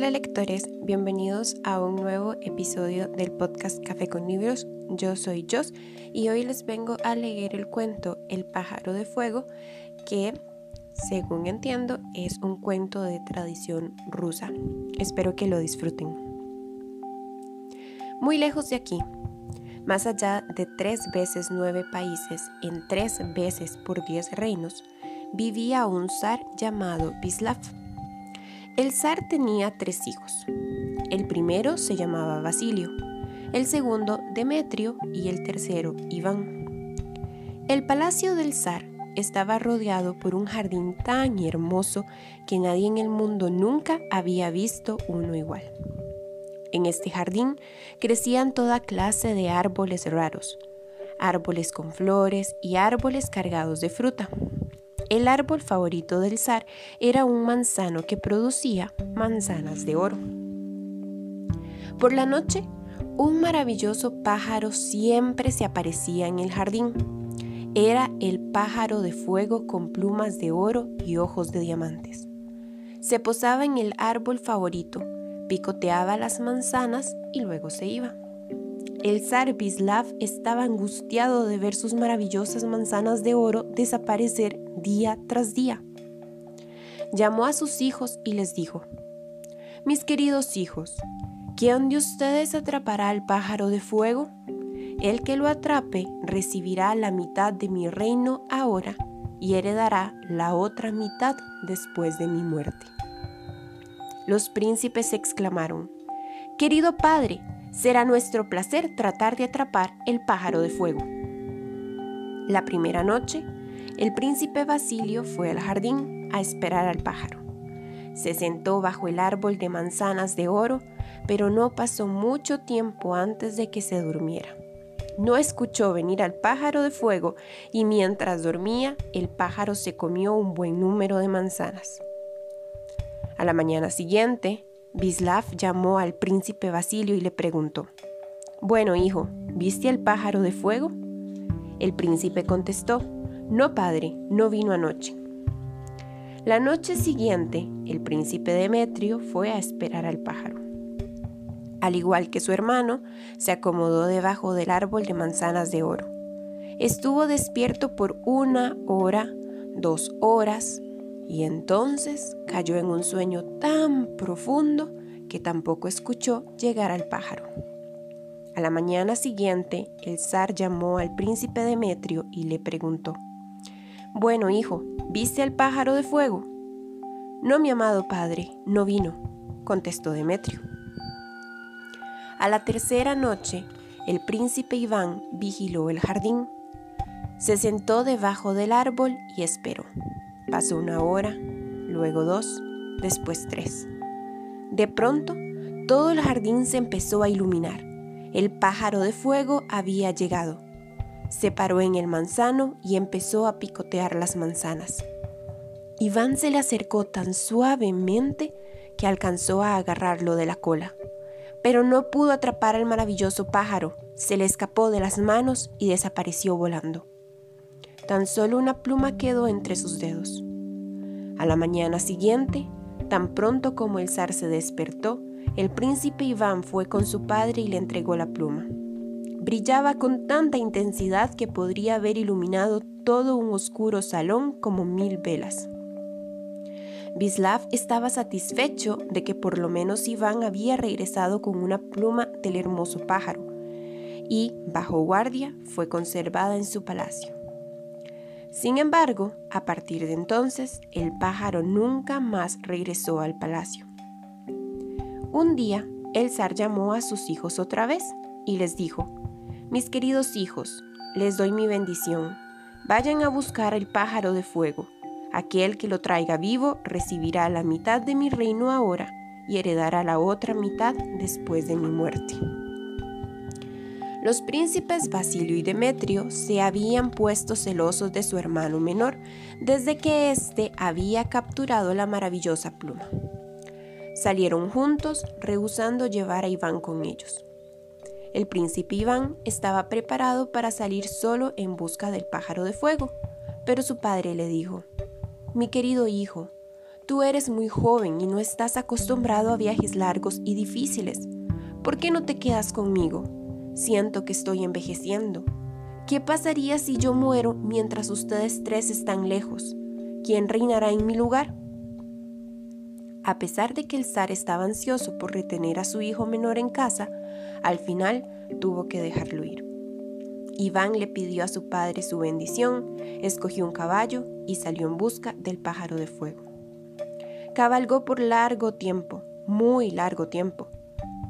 Hola lectores, bienvenidos a un nuevo episodio del podcast Café con Libros. Yo soy Jos y hoy les vengo a leer el cuento El pájaro de fuego que, según entiendo, es un cuento de tradición rusa. Espero que lo disfruten. Muy lejos de aquí, más allá de tres veces nueve países en tres veces por diez reinos, vivía un zar llamado Bislav el zar tenía tres hijos. El primero se llamaba Basilio, el segundo Demetrio y el tercero Iván. El palacio del zar estaba rodeado por un jardín tan hermoso que nadie en el mundo nunca había visto uno igual. En este jardín crecían toda clase de árboles raros, árboles con flores y árboles cargados de fruta. El árbol favorito del zar era un manzano que producía manzanas de oro. Por la noche, un maravilloso pájaro siempre se aparecía en el jardín. Era el pájaro de fuego con plumas de oro y ojos de diamantes. Se posaba en el árbol favorito, picoteaba las manzanas y luego se iba. El zar Bislav estaba angustiado de ver sus maravillosas manzanas de oro desaparecer día tras día. Llamó a sus hijos y les dijo, Mis queridos hijos, ¿quién de ustedes atrapará al pájaro de fuego? El que lo atrape recibirá la mitad de mi reino ahora y heredará la otra mitad después de mi muerte. Los príncipes exclamaron, Querido padre, será nuestro placer tratar de atrapar el pájaro de fuego. La primera noche, el príncipe Basilio fue al jardín a esperar al pájaro. Se sentó bajo el árbol de manzanas de oro, pero no pasó mucho tiempo antes de que se durmiera. No escuchó venir al pájaro de fuego y mientras dormía, el pájaro se comió un buen número de manzanas. A la mañana siguiente, Bislav llamó al príncipe Basilio y le preguntó, Bueno, hijo, ¿viste al pájaro de fuego? El príncipe contestó, No, padre, no vino anoche. La noche siguiente, el príncipe Demetrio fue a esperar al pájaro. Al igual que su hermano, se acomodó debajo del árbol de manzanas de oro. Estuvo despierto por una hora, dos horas, y entonces cayó en un sueño tan profundo que tampoco escuchó llegar al pájaro. A la mañana siguiente, el zar llamó al príncipe Demetrio y le preguntó, Bueno, hijo, ¿viste al pájaro de fuego? No, mi amado padre, no vino, contestó Demetrio. A la tercera noche, el príncipe Iván vigiló el jardín. Se sentó debajo del árbol y esperó. Pasó una hora, luego dos, después tres. De pronto, todo el jardín se empezó a iluminar. El pájaro de fuego había llegado. Se paró en el manzano y empezó a picotear las manzanas. Iván se le acercó tan suavemente que alcanzó a agarrarlo de la cola. Pero no pudo atrapar al maravilloso pájaro, se le escapó de las manos y desapareció volando. Tan solo una pluma quedó entre sus dedos. A la mañana siguiente, tan pronto como el zar se despertó, el príncipe Iván fue con su padre y le entregó la pluma. Brillaba con tanta intensidad que podría haber iluminado todo un oscuro salón como mil velas. Bislav estaba satisfecho de que por lo menos Iván había regresado con una pluma del hermoso pájaro y, bajo guardia, fue conservada en su palacio. Sin embargo, a partir de entonces, el pájaro nunca más regresó al palacio. Un día, el zar llamó a sus hijos otra vez y les dijo, Mis queridos hijos, les doy mi bendición. Vayan a buscar el pájaro de fuego. Aquel que lo traiga vivo recibirá la mitad de mi reino ahora y heredará la otra mitad después de mi muerte. Los príncipes Basilio y Demetrio se habían puesto celosos de su hermano menor desde que éste había capturado la maravillosa pluma. Salieron juntos, rehusando llevar a Iván con ellos. El príncipe Iván estaba preparado para salir solo en busca del pájaro de fuego, pero su padre le dijo, Mi querido hijo, Tú eres muy joven y no estás acostumbrado a viajes largos y difíciles. ¿Por qué no te quedas conmigo? Siento que estoy envejeciendo. ¿Qué pasaría si yo muero mientras ustedes tres están lejos? ¿Quién reinará en mi lugar? A pesar de que el zar estaba ansioso por retener a su hijo menor en casa, al final tuvo que dejarlo ir. Iván le pidió a su padre su bendición, escogió un caballo y salió en busca del pájaro de fuego. Cabalgó por largo tiempo, muy largo tiempo.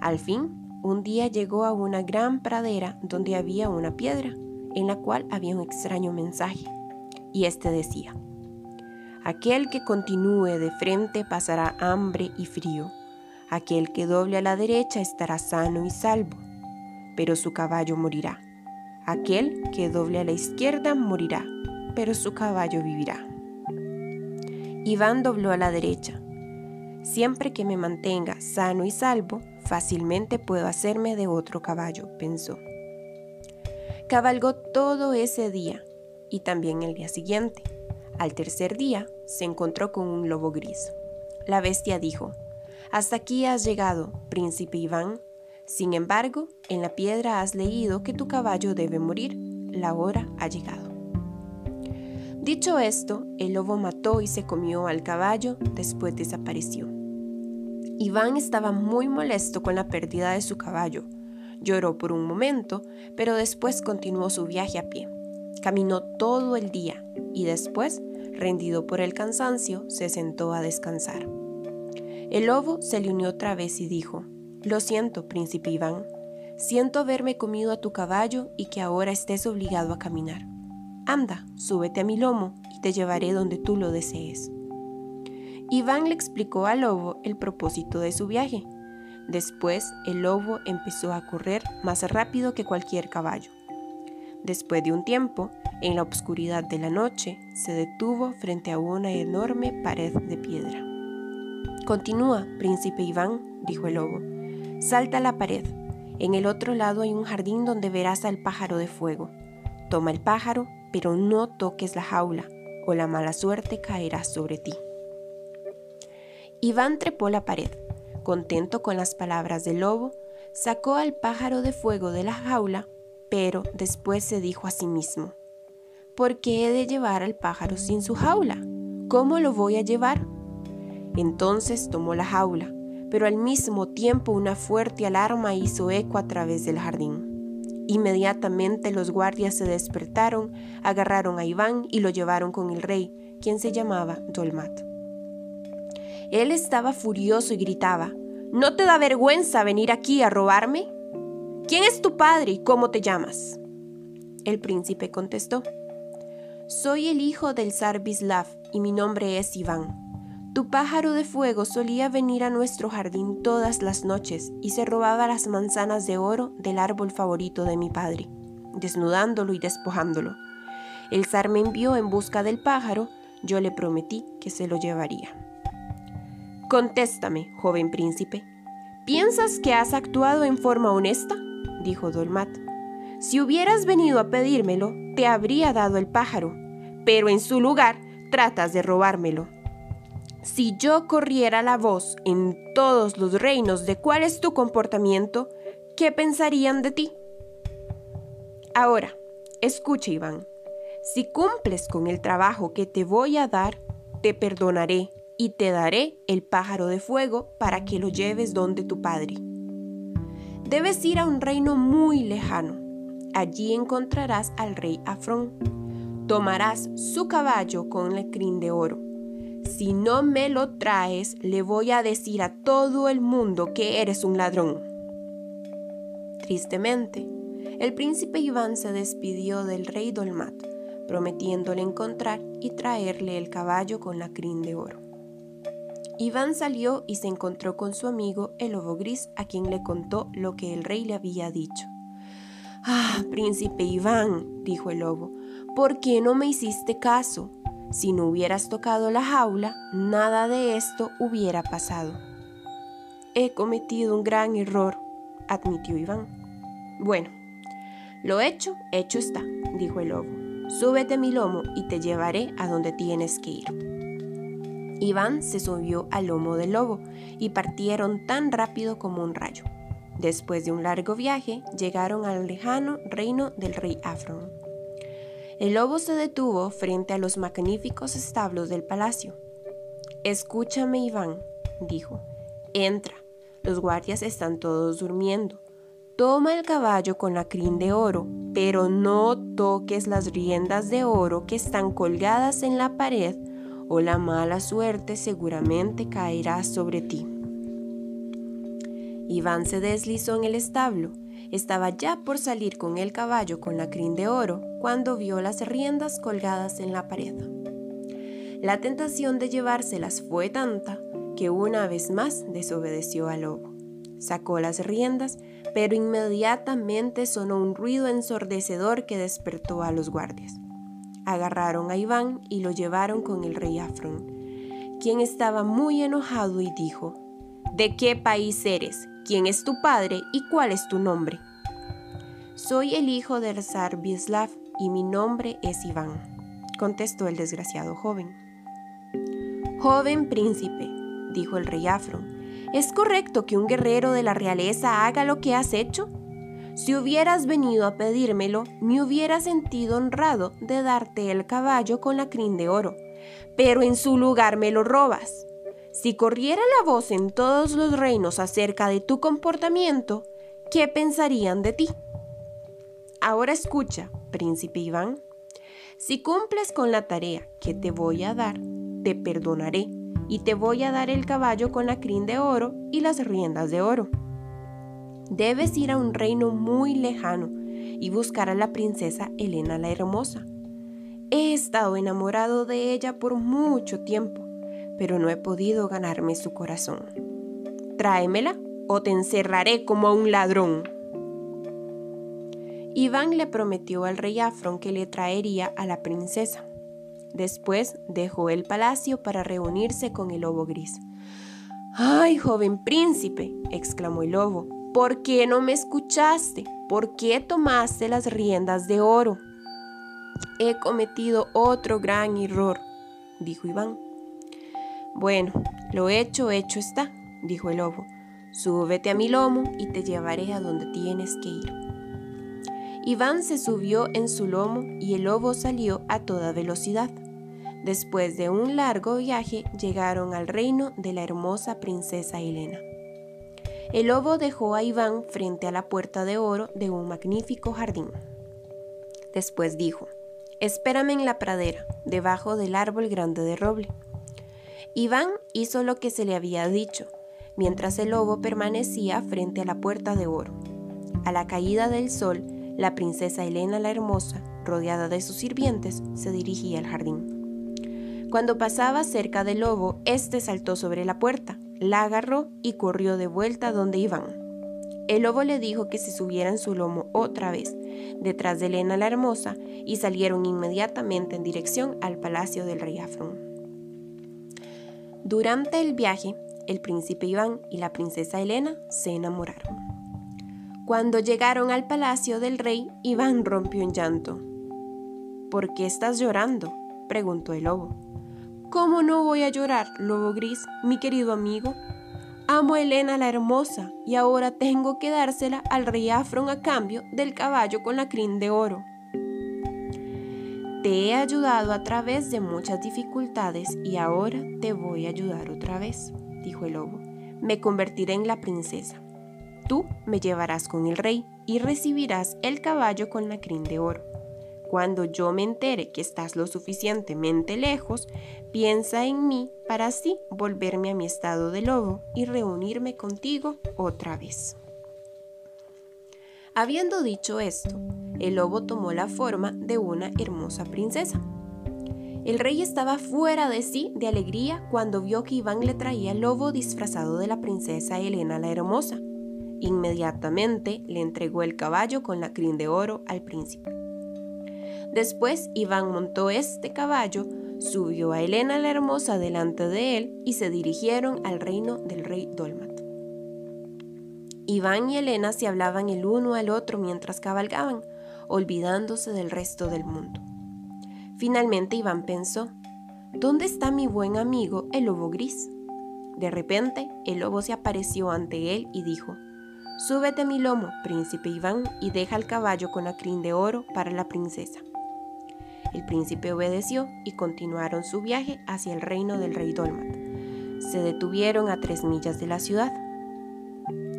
Al fin, un día llegó a una gran pradera donde había una piedra, en la cual había un extraño mensaje, y este decía, Aquel que continúe de frente pasará hambre y frío. Aquel que doble a la derecha estará sano y salvo, pero su caballo morirá. Aquel que doble a la izquierda morirá, pero su caballo vivirá. Iván dobló a la derecha. Siempre que me mantenga sano y salvo, fácilmente puedo hacerme de otro caballo, pensó. Cabalgó todo ese día y también el día siguiente. Al tercer día se encontró con un lobo gris. La bestia dijo, Hasta aquí has llegado, príncipe Iván. Sin embargo, en la piedra has leído que tu caballo debe morir. La hora ha llegado. Dicho esto, el lobo mató y se comió al caballo, después desapareció. Iván estaba muy molesto con la pérdida de su caballo. Lloró por un momento, pero después continuó su viaje a pie. Caminó todo el día y después, rendido por el cansancio, se sentó a descansar. El lobo se le unió otra vez y dijo, Lo siento, príncipe Iván, siento haberme comido a tu caballo y que ahora estés obligado a caminar. Anda, súbete a mi lomo y te llevaré donde tú lo desees. Iván le explicó al lobo el propósito de su viaje. Después el lobo empezó a correr más rápido que cualquier caballo. Después de un tiempo, en la oscuridad de la noche, se detuvo frente a una enorme pared de piedra. Continúa, príncipe Iván, dijo el lobo. Salta a la pared. En el otro lado hay un jardín donde verás al pájaro de fuego. Toma el pájaro, pero no toques la jaula, o la mala suerte caerá sobre ti. Iván trepó la pared. Contento con las palabras del lobo, sacó al pájaro de fuego de la jaula pero después se dijo a sí mismo, ¿por qué he de llevar al pájaro sin su jaula? ¿Cómo lo voy a llevar? Entonces tomó la jaula, pero al mismo tiempo una fuerte alarma hizo eco a través del jardín. Inmediatamente los guardias se despertaron, agarraron a Iván y lo llevaron con el rey, quien se llamaba Dolmat. Él estaba furioso y gritaba, ¿No te da vergüenza venir aquí a robarme? ¿Quién es tu padre y cómo te llamas? El príncipe contestó, Soy el hijo del zar Bislav y mi nombre es Iván. Tu pájaro de fuego solía venir a nuestro jardín todas las noches y se robaba las manzanas de oro del árbol favorito de mi padre, desnudándolo y despojándolo. El zar me envió en busca del pájaro, yo le prometí que se lo llevaría. Contéstame, joven príncipe, ¿piensas que has actuado en forma honesta? dijo Dolmat. Si hubieras venido a pedírmelo, te habría dado el pájaro, pero en su lugar tratas de robármelo. Si yo corriera la voz en todos los reinos de cuál es tu comportamiento, ¿qué pensarían de ti? Ahora, escucha Iván, si cumples con el trabajo que te voy a dar, te perdonaré y te daré el pájaro de fuego para que lo lleves donde tu padre. Debes ir a un reino muy lejano. Allí encontrarás al rey Afrón. Tomarás su caballo con la crin de oro. Si no me lo traes, le voy a decir a todo el mundo que eres un ladrón. Tristemente, el príncipe Iván se despidió del rey Dolmat, prometiéndole encontrar y traerle el caballo con la crin de oro. Iván salió y se encontró con su amigo el lobo gris, a quien le contó lo que el rey le había dicho. Ah, príncipe Iván, dijo el lobo, ¿por qué no me hiciste caso? Si no hubieras tocado la jaula, nada de esto hubiera pasado. He cometido un gran error, admitió Iván. Bueno, lo hecho, hecho está, dijo el lobo. Súbete mi lomo y te llevaré a donde tienes que ir. Iván se subió al lomo del lobo y partieron tan rápido como un rayo. Después de un largo viaje, llegaron al lejano reino del rey Afron. El lobo se detuvo frente a los magníficos establos del palacio. Escúchame, Iván, dijo. Entra. Los guardias están todos durmiendo. Toma el caballo con la crin de oro, pero no toques las riendas de oro que están colgadas en la pared, o la mala suerte seguramente caerá sobre ti. Iván se deslizó en el establo. Estaba ya por salir con el caballo con la crin de oro cuando vio las riendas colgadas en la pared. La tentación de llevárselas fue tanta que una vez más desobedeció al lobo. Sacó las riendas, pero inmediatamente sonó un ruido ensordecedor que despertó a los guardias. Agarraron a Iván y lo llevaron con el rey Afron, quien estaba muy enojado y dijo, ¿De qué país eres? ¿Quién es tu padre y cuál es tu nombre? Soy el hijo del zar Bislav y mi nombre es Iván, contestó el desgraciado joven. Joven príncipe, dijo el rey Afron, ¿Es correcto que un guerrero de la realeza haga lo que has hecho? Si hubieras venido a pedírmelo, me hubiera sentido honrado de darte el caballo con la crin de oro, pero en su lugar me lo robas. Si corriera la voz en todos los reinos acerca de tu comportamiento, ¿qué pensarían de ti? Ahora escucha, príncipe Iván. Si cumples con la tarea que te voy a dar, te perdonaré y te voy a dar el caballo con la crin de oro y las riendas de oro. Debes ir a un reino muy lejano y buscar a la princesa Elena la Hermosa. He estado enamorado de ella por mucho tiempo, pero no he podido ganarme su corazón. Tráemela o te encerraré como a un ladrón. Iván le prometió al rey Afron que le traería a la princesa. Después dejó el palacio para reunirse con el lobo gris. ¡Ay, joven príncipe! exclamó el lobo. ¿Por qué no me escuchaste? ¿Por qué tomaste las riendas de oro? He cometido otro gran error, dijo Iván. Bueno, lo hecho, hecho está, dijo el lobo. Súbete a mi lomo y te llevaré a donde tienes que ir. Iván se subió en su lomo y el lobo salió a toda velocidad. Después de un largo viaje llegaron al reino de la hermosa princesa Helena. El lobo dejó a Iván frente a la puerta de oro de un magnífico jardín. Después dijo, Espérame en la pradera, debajo del árbol grande de roble. Iván hizo lo que se le había dicho, mientras el lobo permanecía frente a la puerta de oro. A la caída del sol, la princesa Helena la Hermosa, rodeada de sus sirvientes, se dirigía al jardín. Cuando pasaba cerca del lobo, éste saltó sobre la puerta, la agarró y corrió de vuelta donde iban. El lobo le dijo que se subiera en su lomo otra vez, detrás de Elena la Hermosa, y salieron inmediatamente en dirección al palacio del rey Afron. Durante el viaje, el príncipe Iván y la princesa Elena se enamoraron. Cuando llegaron al palacio del rey, Iván rompió en llanto. ¿Por qué estás llorando? preguntó el lobo. ¿Cómo no voy a llorar, lobo gris, mi querido amigo? Amo a Elena la hermosa y ahora tengo que dársela al rey Afron a cambio del caballo con la crin de oro. Te he ayudado a través de muchas dificultades y ahora te voy a ayudar otra vez, dijo el lobo. Me convertiré en la princesa. Tú me llevarás con el rey y recibirás el caballo con la crin de oro. Cuando yo me entere que estás lo suficientemente lejos, piensa en mí para así volverme a mi estado de lobo y reunirme contigo otra vez. Habiendo dicho esto, el lobo tomó la forma de una hermosa princesa. El rey estaba fuera de sí de alegría cuando vio que Iván le traía el lobo disfrazado de la princesa Elena la Hermosa. Inmediatamente le entregó el caballo con la crin de oro al príncipe. Después Iván montó este caballo, subió a Helena la Hermosa delante de él y se dirigieron al reino del rey Dolmat. Iván y Helena se hablaban el uno al otro mientras cabalgaban, olvidándose del resto del mundo. Finalmente Iván pensó, ¿Dónde está mi buen amigo el lobo gris? De repente, el lobo se apareció ante él y dijo, Súbete mi lomo, príncipe Iván, y deja el caballo con la crin de oro para la princesa. El príncipe obedeció y continuaron su viaje hacia el reino del rey Dolmat. Se detuvieron a tres millas de la ciudad.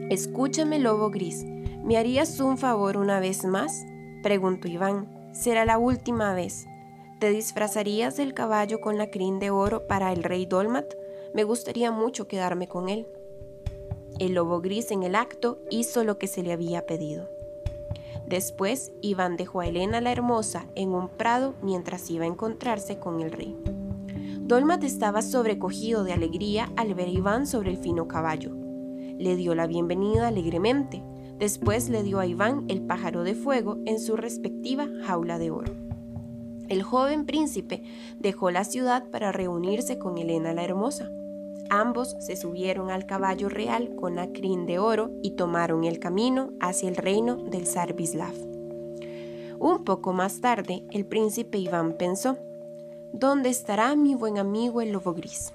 Escúchame, lobo gris, ¿me harías un favor una vez más? preguntó Iván. Será la última vez. ¿Te disfrazarías del caballo con la crin de oro para el rey Dolmat? Me gustaría mucho quedarme con él. El lobo gris en el acto hizo lo que se le había pedido. Después, Iván dejó a Elena la Hermosa en un prado mientras iba a encontrarse con el rey. Dolmat estaba sobrecogido de alegría al ver a Iván sobre el fino caballo. Le dio la bienvenida alegremente. Después le dio a Iván el pájaro de fuego en su respectiva jaula de oro. El joven príncipe dejó la ciudad para reunirse con Elena la Hermosa. Ambos se subieron al caballo real con crin de oro y tomaron el camino hacia el reino del zar Bislav. Un poco más tarde, el príncipe Iván pensó, ¿dónde estará mi buen amigo el lobo gris?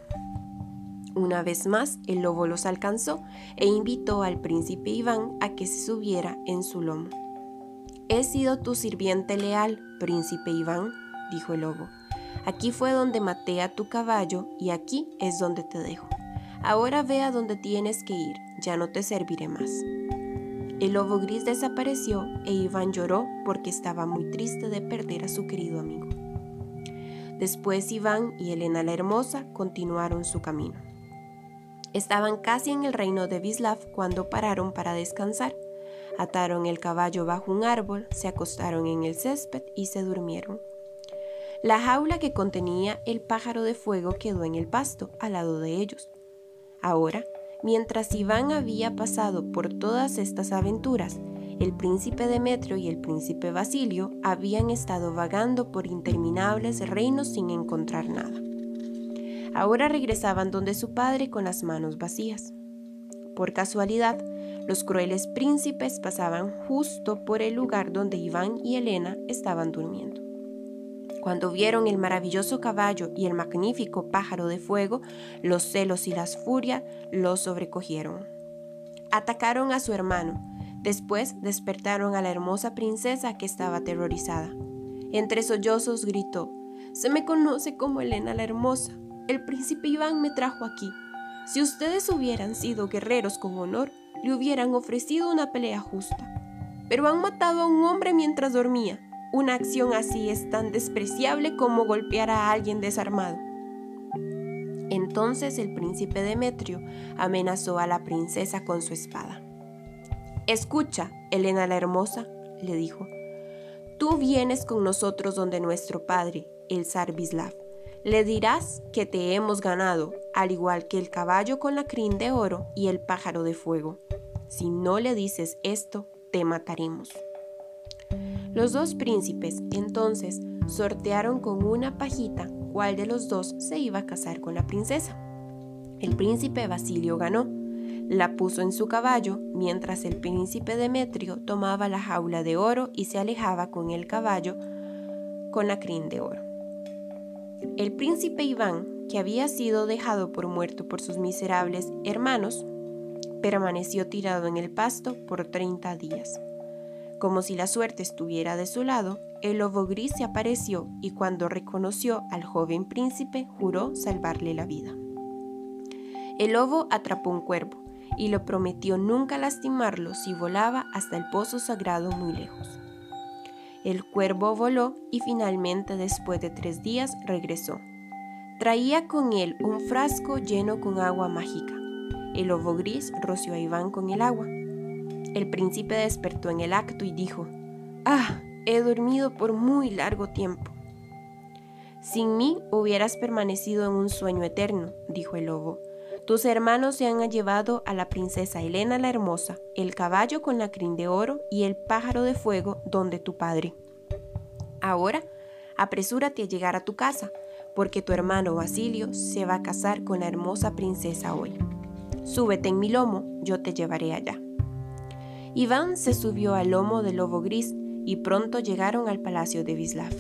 Una vez más, el lobo los alcanzó e invitó al príncipe Iván a que se subiera en su lomo. He sido tu sirviente leal, príncipe Iván, dijo el lobo. Aquí fue donde maté a tu caballo y aquí es donde te dejo. Ahora ve a donde tienes que ir, ya no te serviré más. El lobo gris desapareció e Iván lloró porque estaba muy triste de perder a su querido amigo. Después Iván y Elena la Hermosa continuaron su camino. Estaban casi en el reino de Bislav cuando pararon para descansar. Ataron el caballo bajo un árbol, se acostaron en el césped y se durmieron. La jaula que contenía el pájaro de fuego quedó en el pasto, al lado de ellos. Ahora, mientras Iván había pasado por todas estas aventuras, el príncipe Demetrio y el príncipe Basilio habían estado vagando por interminables reinos sin encontrar nada. Ahora regresaban donde su padre con las manos vacías. Por casualidad, los crueles príncipes pasaban justo por el lugar donde Iván y Elena estaban durmiendo. Cuando vieron el maravilloso caballo y el magnífico pájaro de fuego, los celos y las furias los sobrecogieron. Atacaron a su hermano. Después despertaron a la hermosa princesa que estaba aterrorizada. Entre sollozos gritó, Se me conoce como Elena la Hermosa. El príncipe Iván me trajo aquí. Si ustedes hubieran sido guerreros con honor, le hubieran ofrecido una pelea justa. Pero han matado a un hombre mientras dormía una acción así es tan despreciable como golpear a alguien desarmado. Entonces el príncipe Demetrio amenazó a la princesa con su espada. Escucha, Elena la Hermosa, le dijo, tú vienes con nosotros donde nuestro padre, el zar Bislav. Le dirás que te hemos ganado, al igual que el caballo con la crin de oro y el pájaro de fuego. Si no le dices esto, te mataremos. Los dos príncipes entonces sortearon con una pajita cuál de los dos se iba a casar con la princesa. El príncipe Basilio ganó, la puso en su caballo, mientras el príncipe Demetrio tomaba la jaula de oro y se alejaba con el caballo con la crin de oro. El príncipe Iván, que había sido dejado por muerto por sus miserables hermanos, permaneció tirado en el pasto por 30 días. Como si la suerte estuviera de su lado, el lobo gris se apareció y cuando reconoció al joven príncipe juró salvarle la vida. El lobo atrapó un cuervo y le prometió nunca lastimarlo si volaba hasta el pozo sagrado muy lejos. El cuervo voló y finalmente después de tres días regresó. Traía con él un frasco lleno con agua mágica. El lobo gris roció a Iván con el agua el príncipe despertó en el acto y dijo, Ah, he dormido por muy largo tiempo. Sin mí hubieras permanecido en un sueño eterno, dijo el lobo. Tus hermanos se han llevado a la princesa Helena la Hermosa, el caballo con la crin de oro y el pájaro de fuego donde tu padre. Ahora, apresúrate a llegar a tu casa, porque tu hermano Basilio se va a casar con la hermosa princesa hoy. Súbete en mi lomo, yo te llevaré allá. Iván se subió al lomo del lobo gris y pronto llegaron al palacio de Bislav.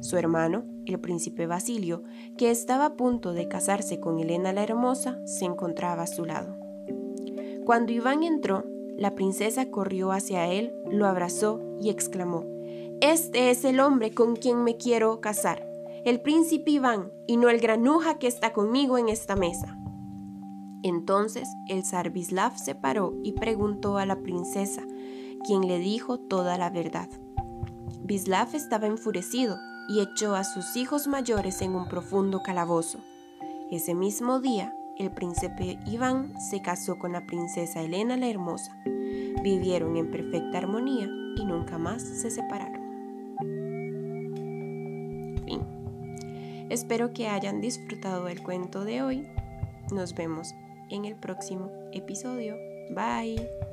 Su hermano, el príncipe Basilio, que estaba a punto de casarse con Elena la Hermosa, se encontraba a su lado. Cuando Iván entró, la princesa corrió hacia él, lo abrazó y exclamó, Este es el hombre con quien me quiero casar, el príncipe Iván, y no el granuja que está conmigo en esta mesa. Entonces el zar Bislav se paró y preguntó a la princesa, quien le dijo toda la verdad. Bislav estaba enfurecido y echó a sus hijos mayores en un profundo calabozo. Ese mismo día, el príncipe Iván se casó con la princesa Elena la Hermosa. Vivieron en perfecta armonía y nunca más se separaron. Fin. Espero que hayan disfrutado del cuento de hoy. Nos vemos en el próximo episodio. Bye.